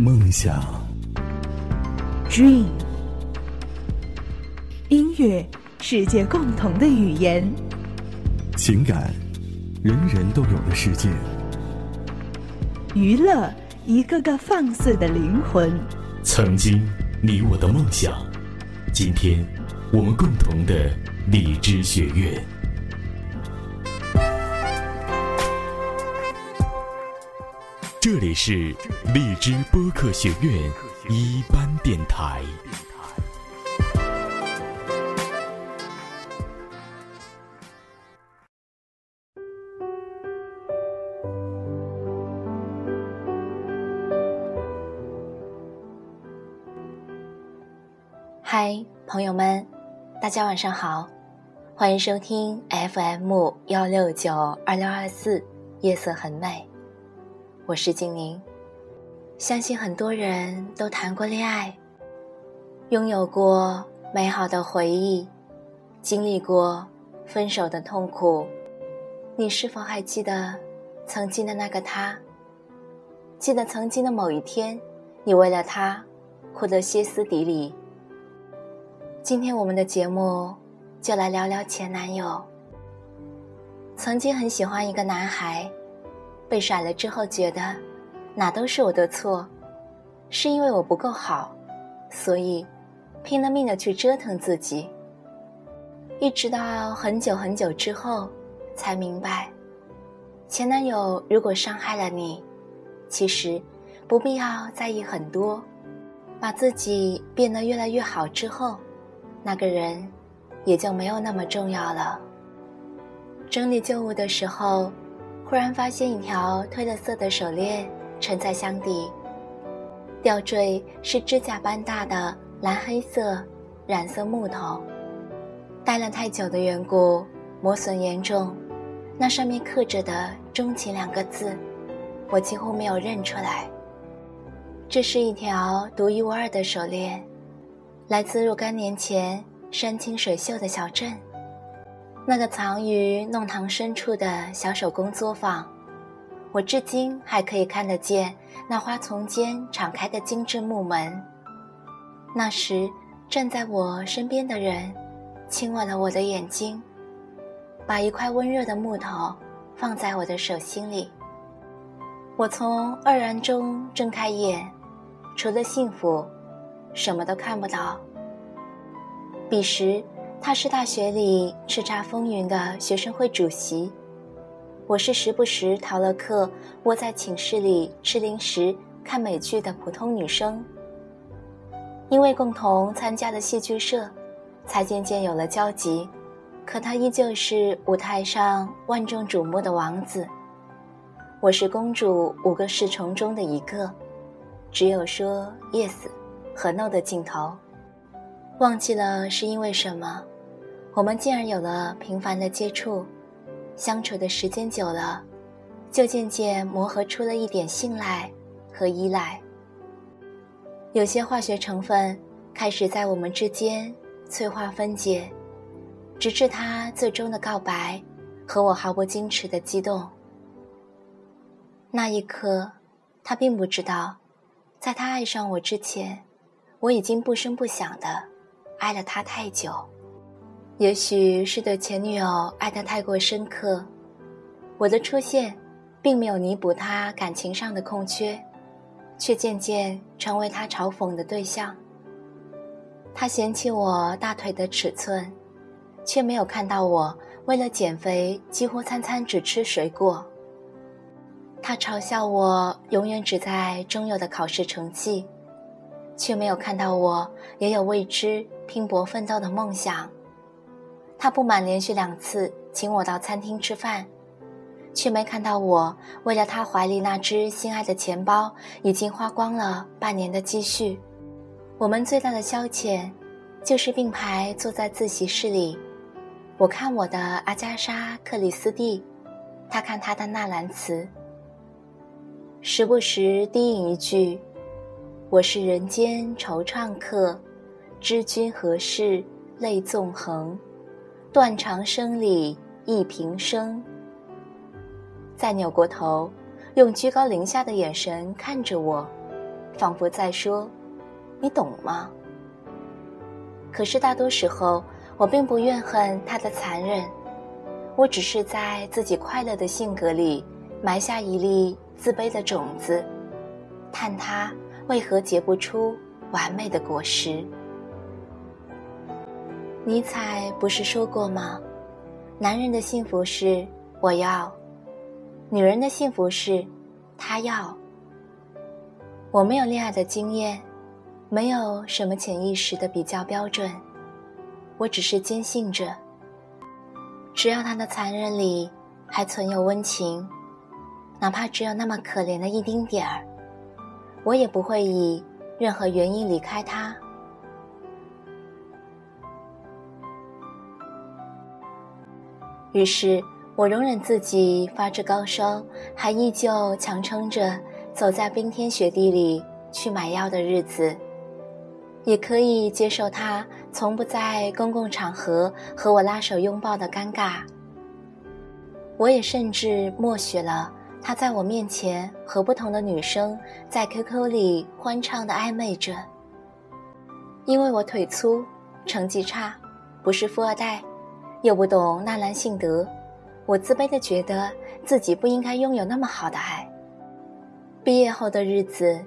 梦想，dream。音乐，世界共同的语言。情感，人人都有的世界。娱乐，一个个放肆的灵魂。曾经，你我的梦想。今天，我们共同的荔枝学院。这里是荔枝播客学院一班电台。嗨，朋友们，大家晚上好，欢迎收听 FM 幺六九二六二四，夜色很美。我是静宁，相信很多人都谈过恋爱，拥有过美好的回忆，经历过分手的痛苦。你是否还记得曾经的那个他？记得曾经的某一天，你为了他哭得歇斯底里。今天我们的节目就来聊聊前男友。曾经很喜欢一个男孩。被甩了之后，觉得哪都是我的错，是因为我不够好，所以拼了命的去折腾自己。一直到很久很久之后，才明白，前男友如果伤害了你，其实不必要在意很多，把自己变得越来越好之后，那个人也就没有那么重要了。整理旧物的时候。忽然发现一条褪了色的手链沉在箱底，吊坠是指甲般大的蓝黑色染色木头，戴了太久的缘故磨损严重，那上面刻着的“钟情”两个字，我几乎没有认出来。这是一条独一无二的手链，来自若干年前山清水秀的小镇。那个藏于弄堂深处的小手工作坊，我至今还可以看得见那花丛间敞开的精致木门。那时站在我身边的人，亲吻了我的眼睛，把一块温热的木头放在我的手心里。我从愕然中睁开眼，除了幸福，什么都看不到。彼时。他是大学里叱咤风云的学生会主席，我是时不时逃了课窝在寝室里吃零食看美剧的普通女生。因为共同参加了戏剧社，才渐渐有了交集。可他依旧是舞台上万众瞩目的王子，我是公主五个侍从中的一个，只有说 yes 和 no 的镜头。忘记了是因为什么。我们竟然有了频繁的接触，相处的时间久了，就渐渐磨合出了一点信赖和依赖。有些化学成分开始在我们之间催化分解，直至他最终的告白和我毫不矜持的激动。那一刻，他并不知道，在他爱上我之前，我已经不声不响的爱了他太久。也许是对前女友爱得太过深刻，我的出现，并没有弥补他感情上的空缺，却渐渐成为他嘲讽的对象。他嫌弃我大腿的尺寸，却没有看到我为了减肥几乎餐餐只吃水果。他嘲笑我永远只在中游的考试成绩，却没有看到我也有为之拼搏奋斗的梦想。他不满连续两次请我到餐厅吃饭，却没看到我为了他怀里那只心爱的钱包已经花光了半年的积蓄。我们最大的消遣，就是并排坐在自习室里，我看我的阿加莎·克里斯蒂，他看他的纳兰词，时不时低吟一句：“我是人间惆怅客，知君何事泪纵横。”断肠声里忆平生。再扭过头，用居高临下的眼神看着我，仿佛在说：“你懂吗？”可是大多时候，我并不怨恨他的残忍，我只是在自己快乐的性格里埋下一粒自卑的种子，叹他为何结不出完美的果实。尼采不是说过吗？男人的幸福是我要，女人的幸福是他要。我没有恋爱的经验。没有什么潜意识的比较标准，我只是坚信着，只要他的残忍里还存有温情，哪怕只有那么可怜的一丁点儿，我也不会以任何原因离开他。于是我容忍自己发着高烧，还依旧强撑着走在冰天雪地里去买药的日子。也可以接受他从不在公共场合和我拉手拥抱的尴尬。我也甚至默许了他在我面前和不同的女生在 QQ 里欢畅的暧昧着。因为我腿粗，成绩差，不是富二代，又不懂纳兰性德，我自卑的觉得自己不应该拥有那么好的爱。毕业后的日子。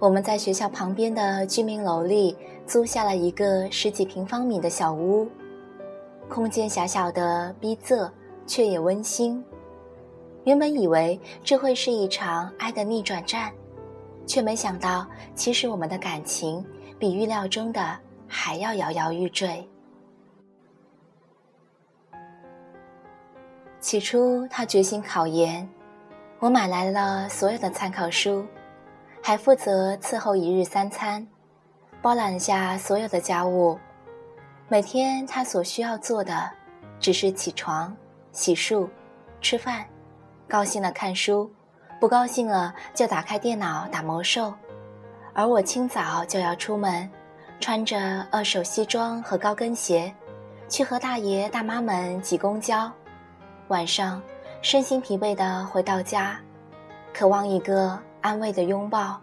我们在学校旁边的居民楼里租下了一个十几平方米的小屋，空间狭小的逼仄，却也温馨。原本以为这会是一场爱的逆转战，却没想到，其实我们的感情比预料中的还要摇摇欲坠。起初，他决心考研，我买来了所有的参考书。还负责伺候一日三餐，包揽下所有的家务。每天他所需要做的，只是起床、洗漱、吃饭，高兴了看书，不高兴了就打开电脑打魔兽。而我清早就要出门，穿着二手西装和高跟鞋，去和大爷大妈们挤公交。晚上，身心疲惫的回到家，渴望一个。安慰的拥抱。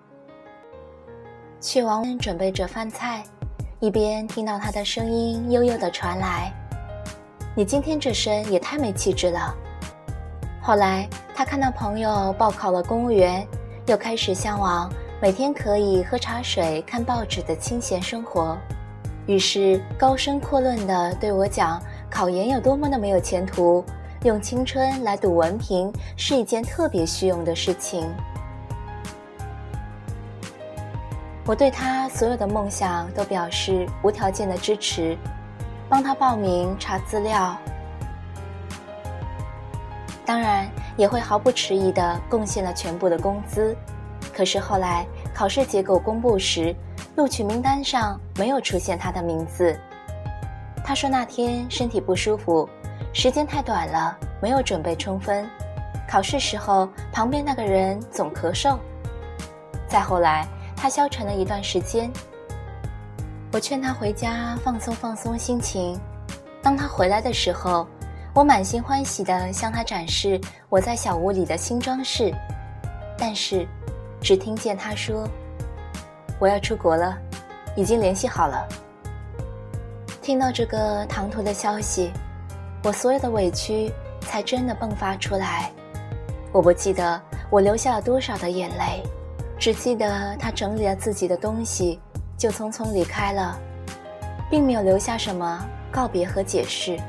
去王准备着饭菜，一边听到他的声音悠悠的传来：“你今天这身也太没气质了。”后来他看到朋友报考了公务员，又开始向往每天可以喝茶水、看报纸的清闲生活，于是高声阔论的对我讲考研有多么的没有前途，用青春来赌文凭是一件特别虚荣的事情。我对他所有的梦想都表示无条件的支持，帮他报名查资料，当然也会毫不迟疑的贡献了全部的工资。可是后来考试结果公布时，录取名单上没有出现他的名字。他说那天身体不舒服，时间太短了，没有准备充分。考试时候旁边那个人总咳嗽。再后来。他消沉了一段时间，我劝他回家放松放松心情。当他回来的时候，我满心欢喜地向他展示我在小屋里的新装饰，但是，只听见他说：“我要出国了，已经联系好了。”听到这个唐突的消息，我所有的委屈才真的迸发出来。我不记得我流下了多少的眼泪。只记得他整理了自己的东西，就匆匆离开了，并没有留下什么告别和解释。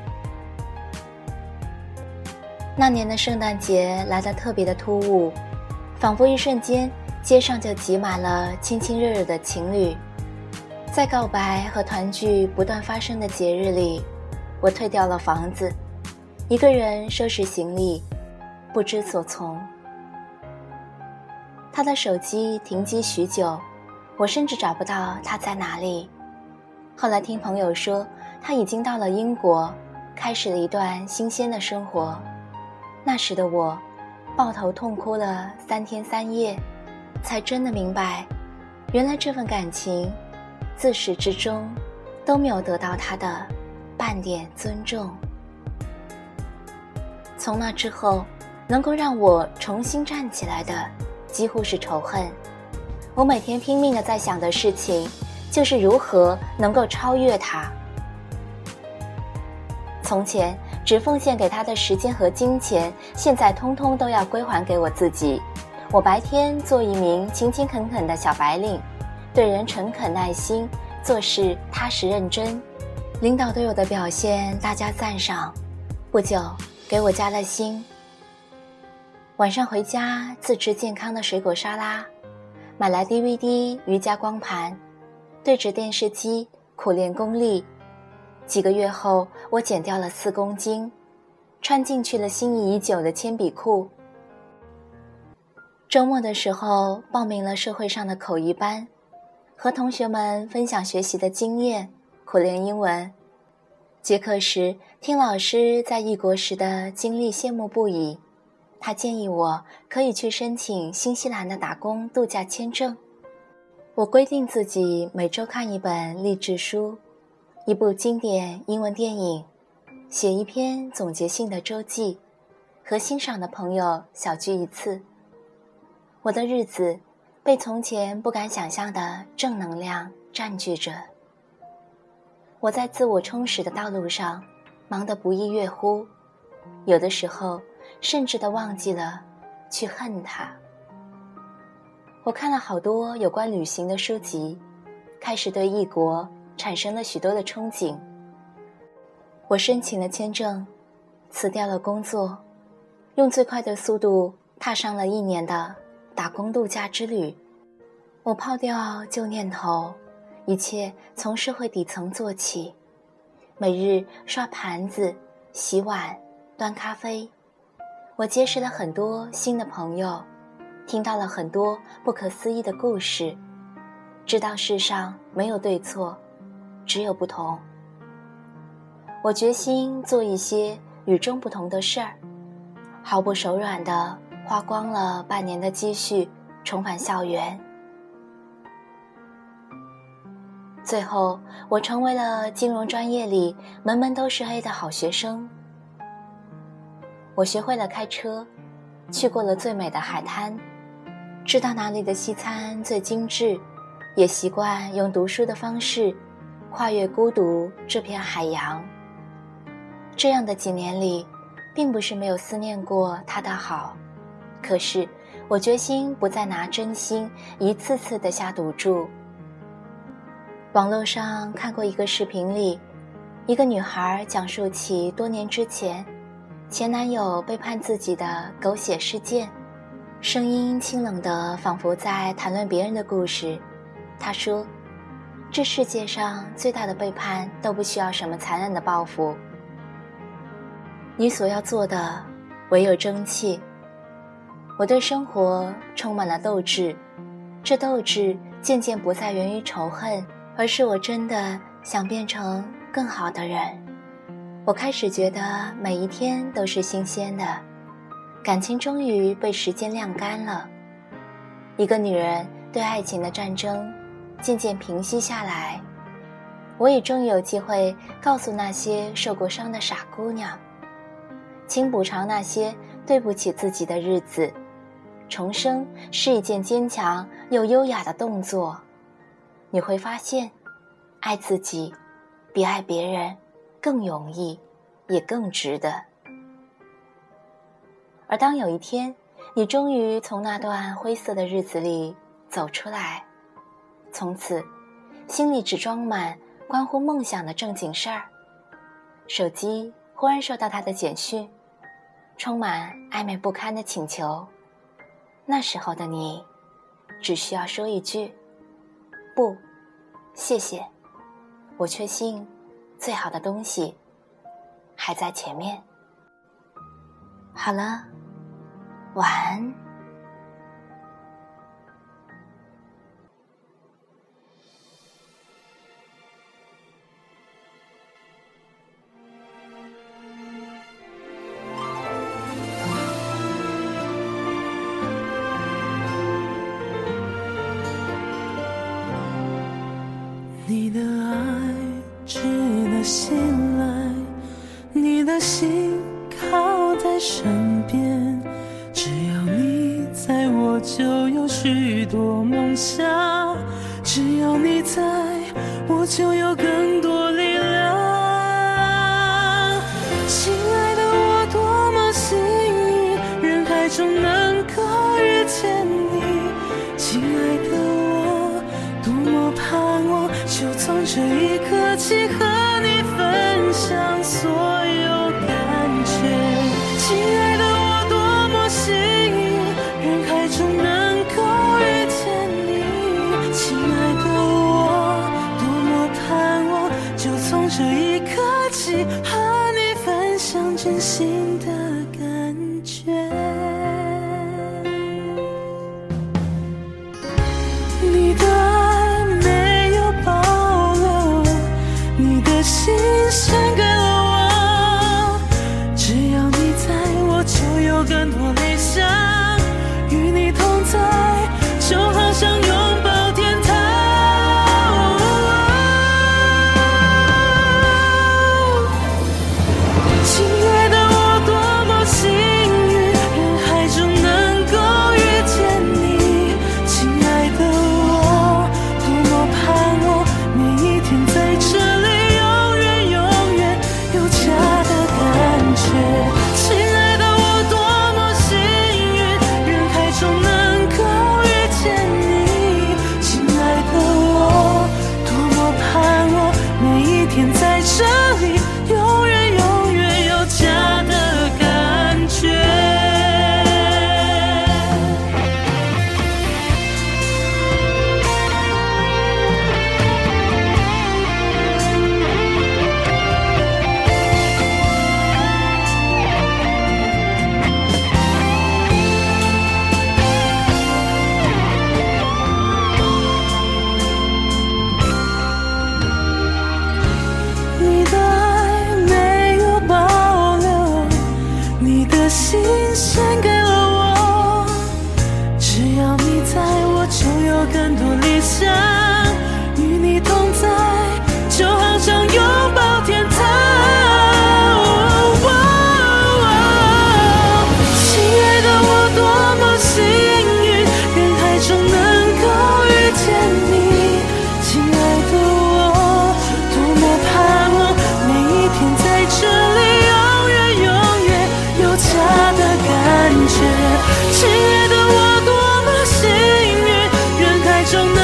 那年的圣诞节来得特别的突兀，仿佛一瞬间街上就挤满了亲亲热热的情侣。在告白和团聚不断发生的节日里，我退掉了房子，一个人收拾行李，不知所从。他的手机停机许久，我甚至找不到他在哪里。后来听朋友说，他已经到了英国，开始了一段新鲜的生活。那时的我，抱头痛哭了三天三夜，才真的明白，原来这份感情，自始至终都没有得到他的半点尊重。从那之后，能够让我重新站起来的。几乎是仇恨，我每天拼命的在想的事情，就是如何能够超越他。从前只奉献给他的时间和金钱，现在通通都要归还给我自己。我白天做一名勤勤恳恳的小白领，对人诚恳耐心，做事踏实认真，领导对我的表现大加赞赏。不久，给我加了薪。晚上回家自制健康的水果沙拉。买来 DVD 瑜伽光盘，对着电视机苦练功力。几个月后，我减掉了四公斤，穿进去了心仪已久的铅笔裤。周末的时候，报名了社会上的口译班，和同学们分享学习的经验，苦练英文。结课时，听老师在异国时的经历，羡慕不已。他建议我可以去申请新西兰的打工度假签证。我规定自己每周看一本励志书，一部经典英文电影，写一篇总结性的周记，和欣赏的朋友小聚一次。我的日子被从前不敢想象的正能量占据着。我在自我充实的道路上忙得不亦乐乎，有的时候。甚至都忘记了去恨他。我看了好多有关旅行的书籍，开始对异国产生了许多的憧憬。我申请了签证，辞掉了工作，用最快的速度踏上了一年的打工度假之旅。我抛掉旧念头，一切从社会底层做起，每日刷盘子、洗碗、端咖啡。我结识了很多新的朋友，听到了很多不可思议的故事，知道世上没有对错，只有不同。我决心做一些与众不同的事儿，毫不手软的花光了半年的积蓄，重返校园。最后，我成为了金融专业里门门都是 A 的好学生。我学会了开车，去过了最美的海滩，知道哪里的西餐最精致，也习惯用读书的方式跨越孤独这片海洋。这样的几年里，并不是没有思念过他的好，可是我决心不再拿真心一次次的下赌注。网络上看过一个视频里，一个女孩讲述起多年之前。前男友背叛自己的狗血事件，声音清冷的，仿佛在谈论别人的故事。他说：“这世界上最大的背叛都不需要什么残忍的报复，你所要做的唯有争气。”我对生活充满了斗志，这斗志渐渐不再源于仇恨，而是我真的想变成更好的人。我开始觉得每一天都是新鲜的，感情终于被时间晾干了。一个女人对爱情的战争渐渐平息下来，我也终于有机会告诉那些受过伤的傻姑娘，请补偿那些对不起自己的日子。重生是一件坚强又优雅的动作，你会发现，爱自己比爱别人。更容易，也更值得。而当有一天，你终于从那段灰色的日子里走出来，从此，心里只装满关乎梦想的正经事儿。手机忽然收到他的简讯，充满暧昧不堪的请求。那时候的你，只需要说一句：“不，谢谢。”我确信。最好的东西还在前面。好了，晚安。靠在身边，只要你在我就。有许多梦想，只要你在，我就有更多力量。亲爱的，我多么幸运，人海中能够遇见你。亲爱的，我多么盼望，就从这一刻起和你分享所有想。与你同在，就好像拥抱天堂。亲爱的，我多么幸运，人海中能够遇见你。亲爱的，我多么盼望每一天在这里，永远永远有家的感觉。亲爱的，我多么幸运，人海中能